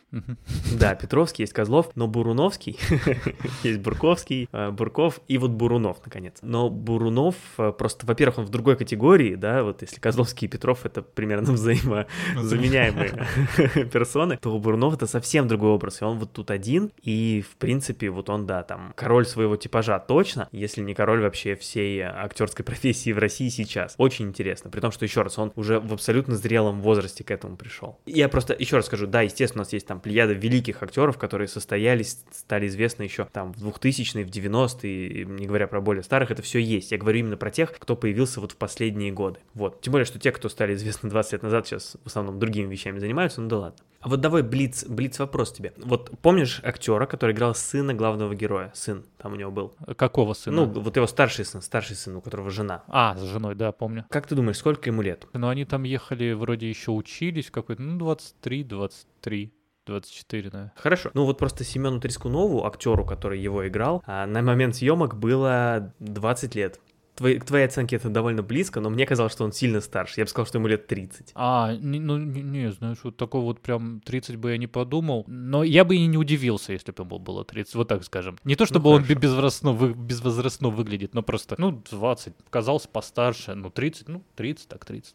Да, Петровский, есть Козлов, но Буруновский, (laughs) есть Бурковский, э, Бурков и вот Бурунов, наконец. Но Бурунов э, просто, во-первых, он в другой категории, да, вот если Козловский и Петров это примерно (laughs) взаимозаменяемые (laughs) персоны, то у Бурунова это совсем другой образ, и он вот тут один, и в принципе вот он, да, там, король своего типажа точно, если не король вообще всей актерской профессии в России сейчас. Очень интересно, при том, что, еще раз, он уже в абсолютно зрелом возрасте к этому пришел. Я просто еще раз скажу, да, естественно, у нас есть там плеяда великих актеров, которые состоялись, стали известны еще там в 2000-е, в 90-е, и не говоря про более старых, это все есть. Я говорю именно про тех, кто появился вот в последние годы. Вот. Тем более, что те, кто стали известны 20 лет назад, сейчас в основном другими вещами занимаются, ну да ладно. А вот давай блиц, блиц вопрос тебе. Вот помнишь актера, который играл сына главного героя? Сын там у него был. Какого сына? Ну, вот его старший сын, старший сын, у которого жена. А, с женой, да, помню. Как ты думаешь, сколько ему лет? Но они там ехали, вроде еще учились какой-то, ну, 23, 23, 24, да. Хорошо. Ну вот просто Семену Трескунову, актеру, который его играл, а, на момент съемок было 20 лет. Твои, к твоей оценке это довольно близко, но мне казалось, что он сильно старше. Я бы сказал, что ему лет 30. А, не- ну, не, не, знаешь, вот такого вот прям 30 бы я не подумал. Но я бы и не удивился, если бы ему было 30, вот так скажем. Не то, чтобы он хорошо. безвозрастно, вы, безвозрастно выглядит, но просто, ну, 20, казался постарше, ну, 30, ну, 30, так 30.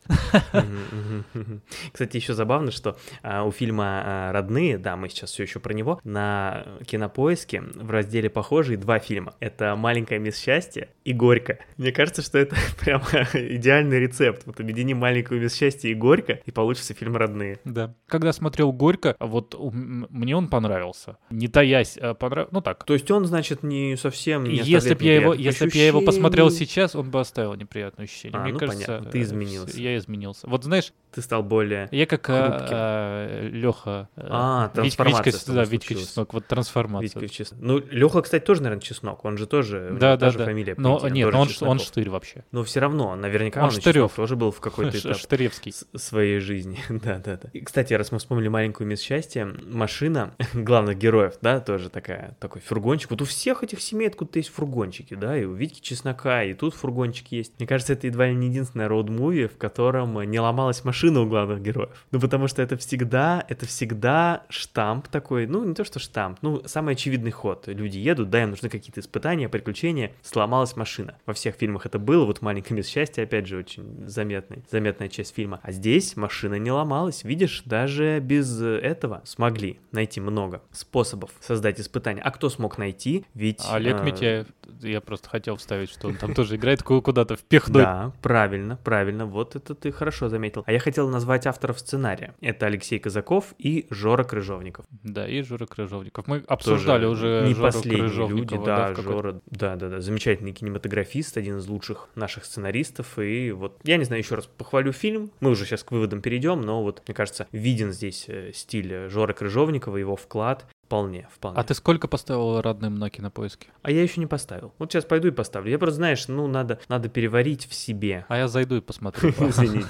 Мгм, мгм, мгм. Кстати, еще забавно, что а, у фильма а, «Родные», да, мы сейчас все еще про него, на кинопоиске в разделе «Похожие» два фильма. Это «Маленькая мисс счастье» и «Горько». Мне кажется, что это (laughs) прям идеальный рецепт. Вот объедини «Маленькую мисс счастье» и «Горько», и получится фильм «Родные». Да. Когда смотрел «Горько», вот мне он понравился. Не таясь, понравился, ну так. То есть он, значит, не совсем не Если оставляет б я его, если б я его посмотрел ощущений. сейчас, он бы оставил неприятное ощущение. А, Мне ну кажется, понятно, ты э, изменился. Я изменился. Вот знаешь, Ты стал более... я как Хрупким. Леха. А, трансформация с тобой да, Витька. Чеснок, вот трансформация. Витька Чес- Ну, Леха, кстати, тоже, наверное, Чеснок. Он же тоже... Да, та да, же да. фамилия. Но нет, он, Чесноков. Он штырь вообще. Но все равно, наверняка Он он, Штырев. Чеснок тоже был в какой-то этап Штыревский. своей жизни. (laughs) да, да, да. И, кстати, раз мы вспомнили маленькую мисс счастье, машина (laughs) главных героев, да, тоже такая, такой фургончик. Вот у всех этих семей откуда-то есть фургончики, да, и у Витьки Чеснока, и тут фургончик есть. Мне кажется, это едва ли не единственное роуд-муви, в котором не ломалась машина у главных героев. Ну, потому что это всегда, это всегда штамп такой, ну, не то что штамп, ну, самый очевидный ход. Люди едут, да, им нужны какие-то испытания, приключения, сломалась машина. Во всех фильмах это было, вот «Маленькая мисс счастье», опять же, очень заметный, заметная часть фильма. А здесь машина не ломалась, видишь, даже без этого смогли найти много способов создать испытания. А кто смог найти? Ведь... Олег э, Митяев, я просто хотел вставить, что он там тоже играет ку- куда-то впихнуть. Да, правильно, правильно, вот это ты хорошо заметил. А я хотел назвать авторов сценария. Это Алексей Казаков и Жора Крыжовников. Да, и Жора Крыжовников. Мы обсуждали Тоже уже не Жору последние люди, да, Жора, да, да, да, замечательный кинематографист, один из лучших наших сценаристов, и вот, я не знаю, еще раз похвалю фильм, мы уже сейчас к выводам перейдем, но вот, мне кажется, виден здесь э, стиль э, Жоры Крыжовникова, его вклад, вполне, вполне. А ты сколько поставил родным на кинопоиске? А я еще не поставил. Вот сейчас пойду и поставлю. Я просто, знаешь, ну, надо, надо переварить в себе. А я зайду и посмотрю. (laughs) Извините.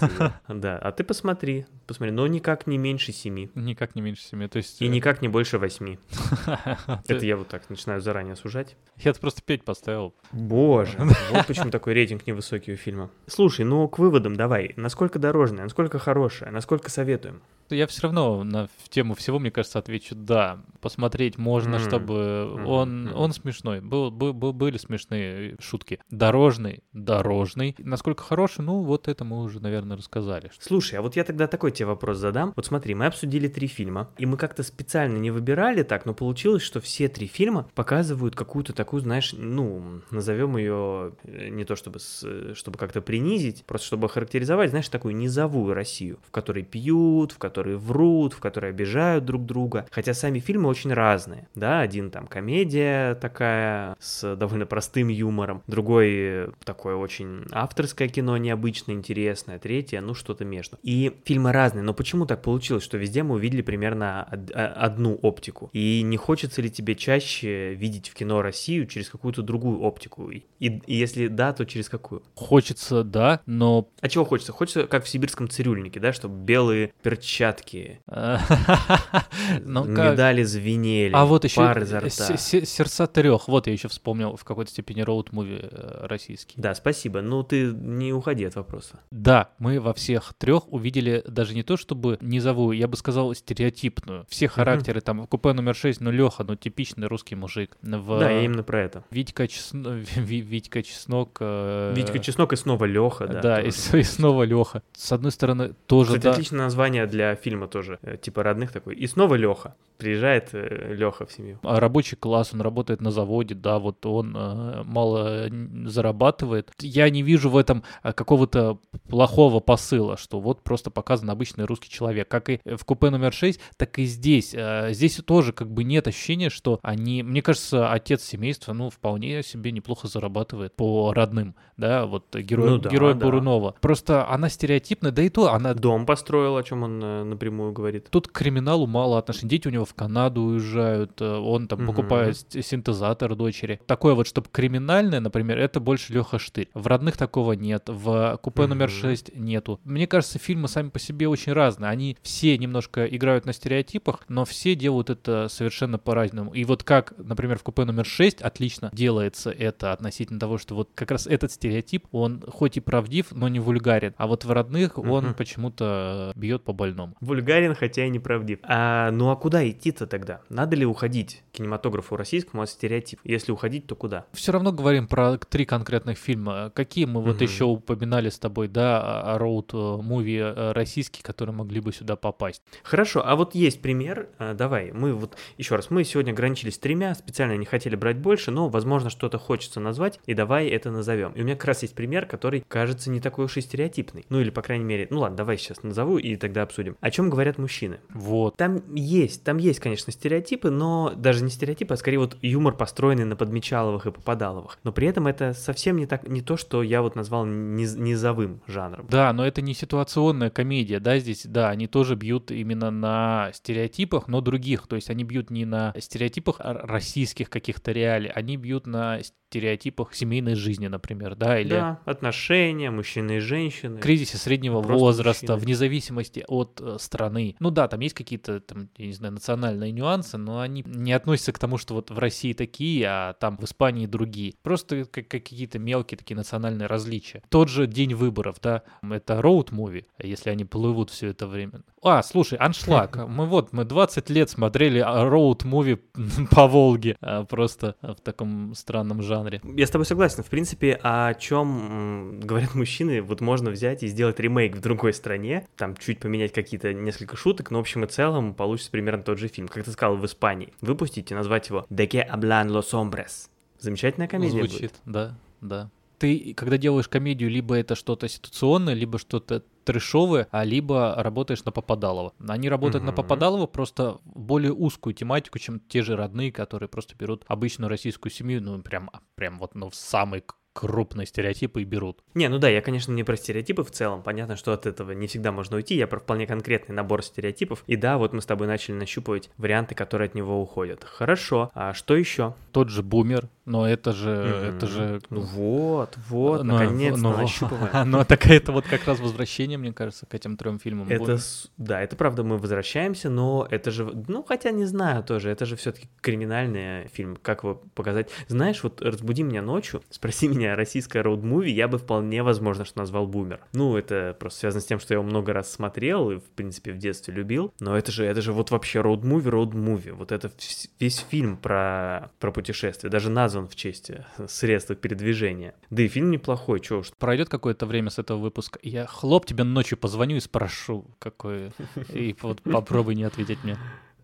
да. А ты посмотри, посмотри, но никак не меньше семи. Никак не меньше семи. То есть... И э, никак не больше восьми. (laughs) Это я вот так начинаю заранее сужать. Я просто 5 поставил. Боже, (laughs) вот почему такой рейтинг невысокий у фильма. Слушай, ну к выводам давай. Насколько дорожная, насколько хорошая, насколько советуем? Я все равно на в тему всего, мне кажется, отвечу да. Посмотреть можно, М, чтобы м, он, он смешной. Был, был- был- были смешные шутки. Дорожный, дорожный. Насколько хороший, ну вот это мы уже, наверное, рассказали. Слушай, а вот я тогда такой тебе вопрос задам. Вот смотри, мы обсудили три фильма, и мы как-то специально не выбирали так, но получилось, что все три фильма показывают какую-то такую, знаешь, ну, назовем ее э, не то чтобы, э, чтобы как-то принизить, просто чтобы характеризовать, знаешь, такую низовую Россию, в которой пьют, в которой которые врут, в которые обижают друг друга. Хотя сами фильмы очень разные. Да, один там комедия такая с довольно простым юмором, другой такое очень авторское кино, необычное, интересное, третье, ну что-то между. И фильмы разные, но почему так получилось, что везде мы увидели примерно а, одну оптику? И не хочется ли тебе чаще видеть в кино Россию через какую-то другую оптику? И, и если да, то через какую? Хочется, да, но... А чего хочется? Хочется, как в сибирском цирюльнике, да, чтобы белые перчатки, (laughs) Ну, как- медали звенели, А вот еще сердца трех. Вот я еще вспомнил в какой-то степени роуд-муви э, российский. Да, спасибо. Ну, ты не уходи от вопроса. Да, мы во всех трех увидели даже не то чтобы низовую, я бы сказал стереотипную. Все характеры там купе номер 6, ну Леха, ну типичный русский мужик. В Да, я именно про это. Витька, Чесно- Ви- Витька Чеснок. э, Витька Чеснок и снова Леха, да. Да, и, снова Леха. С одной стороны, тоже Кстати, да. отличное название для фильма тоже, э, типа родных такой. И снова Леха. Приезжает Леха в семью. А Рабочий класс, он работает на заводе, да, вот он э, мало зарабатывает. Я не вижу в этом э, какого-то плохого посыла, что вот просто показан обычный русский человек. Как и в купе номер 6, так и здесь. Э, Здесь тоже как бы нет ощущения, что они... Мне кажется, отец семейства, ну, вполне себе неплохо зарабатывает по родным, да, вот герой, Ну да, герой да. Бурунова. Просто она стереотипная, да и то, она Дом построил, о чем он э, напрямую говорит. Тут к криминалу мало отношений. Дети у него в Канаду уезжают, э, он там Мгм. покупает синтезатор дочери. Такое вот, чтобы криминальное, например, это больше Леха Штырь. В родных такого нет, в купе номер Мгм. 6 нету. Мне кажется, фильмы сами по себе очень разные. Они все немножко играют на стереотипах, но все делают это совершенно по-разному. И вот как, например, в купе номер 6 отлично делается это относительно того, что вот как раз этот стереотип, он хоть и правдив, но не вульгарен. А вот в родных он Мгм. почему-то бьет по больному. Вульгарен, хотя и неправдив. А, ну а куда идти-то тогда? Надо ли уходить кинематографу российскому от стереотипов? Если уходить, то куда? все равно говорим про три конкретных фильма. Какие мы вот Мгм. еще упоминали с тобой, да, роуд-муви российские, которые могли бы сюда попасть? Хорошо, а вот есть пример. а, давай, мы вот еще раз, мы сегодня ограничились тремя, специально не хотели брать больше, но, возможно, что-то хочется назвать, и давай это назовем. И у меня как раз есть пример, который кажется не такой уж и стереотипный. Ну или, по крайней мере, ну ладно, давай сейчас назову и тогда обсудим. О чем говорят мужчины? Вот. Там есть, там есть, конечно, стереотипы, но даже не стереотипы, а скорее вот юмор, построенный на Подмечаловых и Попадаловых. Но при этом это совсем не так, не то, что я вот назвал низ- низовым жанром. Да, но это не ситуационная комедия, да, здесь, да, они тоже бьют именно на стереотипах, но других, то есть они бьют не на стереотипах российских каких-то реалий, они бьют на стереотипах семейной жизни, например, да, или Да, отношения, мужчины и женщины. кризисе среднего Просто возраста, мужчины. вне зависимости от э, страны. Ну да, там есть какие-то, там, я не знаю, национальные нюансы, но они не относятся к тому, что вот в России такие, а там в Испании другие. Просто как, как какие-то мелкие такие национальные различия. Тот же день выборов, да, это роуд-муви, если они плывут все это время. А, слушай, аншлаг. (laughs) Мы вот, мы 20 лет смотрели а, роуд-муви (laughs) по Волге, а, просто в таком странном жанре. Я с тобой согласен. В принципе, о чем говорят мужчины, вот можно взять и сделать ремейк в другой стране, там чуть поменять какие-то несколько шуток, но в общем и целом получится примерно тот же фильм. Как ты сказал, в Испании. Выпустить и назвать его «De que hablan los hombres». Замечательная комедия Звучит, будет. да, да. Ты, когда делаешь комедию, либо это что-то ситуационное, либо что-то трешовое, а либо работаешь на Попадалова. Они работают на Мгм. Попадалова просто более узкую тематику, чем те же родные, которые просто берут обычную российскую семью, ну, прям, прям вот, ну, в самый крупные стереотипы и берут. Не, ну да, я, конечно, не про стереотипы в целом. Понятно, что от этого не всегда можно уйти. Я про вполне конкретный набор стереотипов. И да, вот мы с тобой начали нащупывать варианты, которые от него уходят. Хорошо. А что еще? Тот же бумер, но это же, это же... Ну вот, вот, ну, наконец-то ну, нащупываем. (laughs) Ну, так это вот как раз возвращение, мне кажется, к этим трем фильмам. Это, да, это правда, мы возвращаемся, но это же, ну, хотя не знаю тоже, это же все-таки криминальный фильм, как его показать. Знаешь, вот разбуди меня ночью, (laughs) спроси меня российское роуд-муви, я бы вполне возможно, что назвал «Бумер». Ну, это просто связано с тем, что я его много раз смотрел и, в принципе, в детстве любил, но это же, это же вот вообще роуд-муви, роуд-муви, вот это весь фильм про, про путешествие, даже назван в честь э, средства передвижения. Да и фильм неплохой, чё уж. Пройдет какое-то время с этого выпуска, я хлоп тебе ночью позвоню и спрошу, какой... И (laughs) вот попробуй не ответить мне.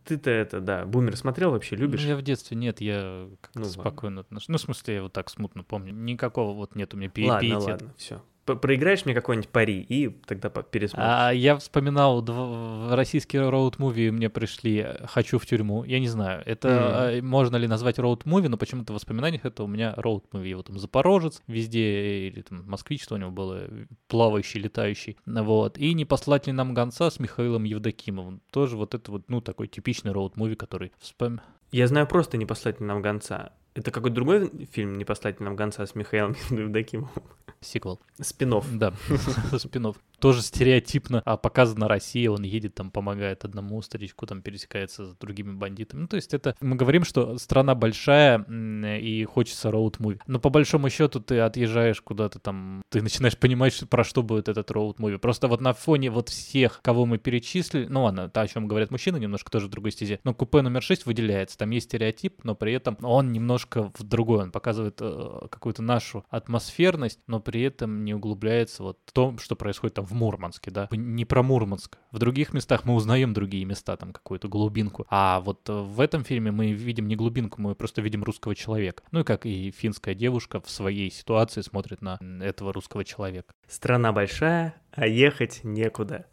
Ты-то это, да, «Бумер» смотрел вообще, любишь? Ну, я в детстве нет, я Ну, спокойно отношусь. Ну, в смысле, я вот так смутно помню. Никакого вот нет у меня пи- Ладно, ладно, все. Проиграешь мне какой-нибудь пари, и тогда пересмотришь. А я вспоминал дв- российские роуд-муви, мне пришли «Хочу в тюрьму». Я не знаю, это а, можно ли назвать роуд-муви, но почему-то в воспоминаниях это у меня роуд-муви. Его там «Запорожец» везде, или там «Москвич», что у него было, плавающий, летающий. Вот. И «Не послать ли нам гонца» с Михаилом Евдокимовым. Тоже вот это вот, ну, такой типичный роуд-муви, который вспом... Я знаю просто «Не послать ли нам гонца». Это какой-то другой фильм «Не послать нам гонца» с Михаилом (laughs) Евдокимовым? Сиквел. Спинов. Да, (laughs) спинов. Тоже стереотипно а показана Россия, он едет там, помогает одному старичку, там пересекается с другими бандитами. Ну, то есть это, мы говорим, что страна большая и хочется роуд-муви. Но по большому счету ты отъезжаешь куда-то там, ты начинаешь понимать, про что будет этот роуд-муви. Просто вот на фоне вот всех, кого мы перечислили, ну ладно, то, о чем говорят мужчины, немножко тоже в другой стезе, но купе номер 6 выделяется. Там есть стереотип, но при этом он немножко в другой, он показывает э, какую-то нашу атмосферность, но при этом не углубляется вот в том, что происходит там в Мурманске, да. Не про Мурманск. В других местах мы узнаем другие места, там какую-то глубинку. А вот э, в этом фильме мы видим не глубинку, мы просто видим русского человека. Ну и как и финская девушка в своей ситуации смотрит на этого русского человека. Страна большая, а ехать некуда.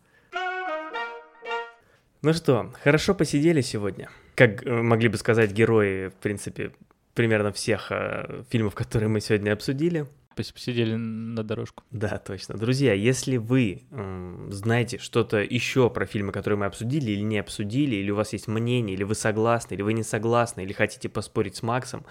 Ну что, хорошо посидели сегодня. Как э, могли бы сказать герои, в принципе, примерно всех э, фильмов, которые мы сегодня обсудили. Пос- Посидели на дорожку. Да, точно. Друзья, если вы м, знаете что-то еще про фильмы, которые мы обсудили или не обсудили, или у вас есть мнение, или вы согласны, или вы не согласны, или хотите поспорить с Максом,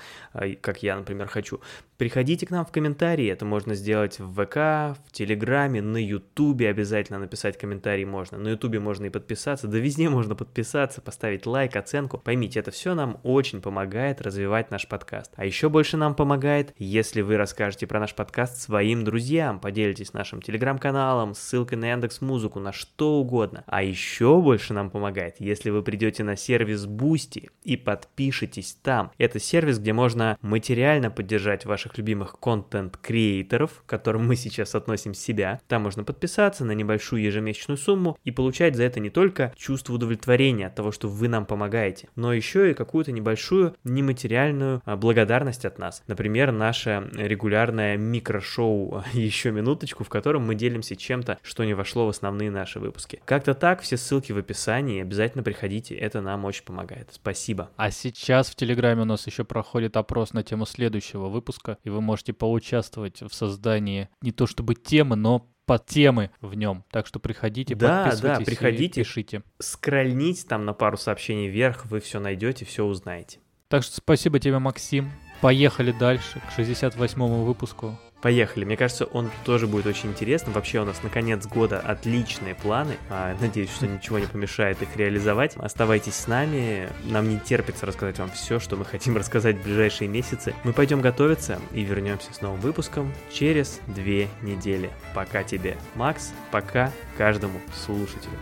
и как я, например, хочу, приходите к нам в комментарии. Это можно сделать в ВК, в Телеграме, на Ютубе обязательно написать комментарий можно. На Ютубе можно и подписаться, да везде можно подписаться, поставить лайк, оценку. Поймите, это все нам очень помогает развивать наш подкаст. А еще больше нам помогает, если вы расскажете про наш подкаст своим друзьям, поделитесь нашим телеграм-каналом, ссылкой на Яндекс Музыку, на что угодно. А еще больше нам помогает, если вы придете на сервис Boosty и подпишитесь там. Это сервис, где можно материально поддержать ваших любимых контент-креаторов, к которым мы сейчас относим себя. Там можно подписаться на небольшую ежемесячную сумму и получать за это не только чувство удовлетворения от того, что вы нам помогаете, но еще и какую-то небольшую нематериальную а, благодарность от нас. Например, наше регулярное микрошоу (laughs) «Еще минуточку», в котором мы делимся чем-то, что не вошло в основные наши выпуски. Как-то так, все ссылки в описании, обязательно приходите, это нам очень помогает. Спасибо. А сейчас в Телеграме у нас еще проходит опрос на тему следующего выпуска, и вы можете поучаствовать в создании не то чтобы темы, но под темы в нем. Так что приходите, Да, подписывайтесь да, и приходите. пишите. Скрольните там на пару сообщений вверх, вы все найдете, все узнаете. Так что спасибо тебе, Максим. Поехали дальше к 68-му выпуску. Поехали. Мне кажется, он тоже будет очень интересным. Вообще у нас на конец года отличные планы. А, Надеюсь, что ничего не помешает их реализовать. Оставайтесь с нами. Нам не терпится рассказать вам все, что мы хотим рассказать в ближайшие месяцы. Мы пойдем готовиться и вернемся с новым выпуском через две недели. Пока тебе, Макс. Пока каждому слушателю.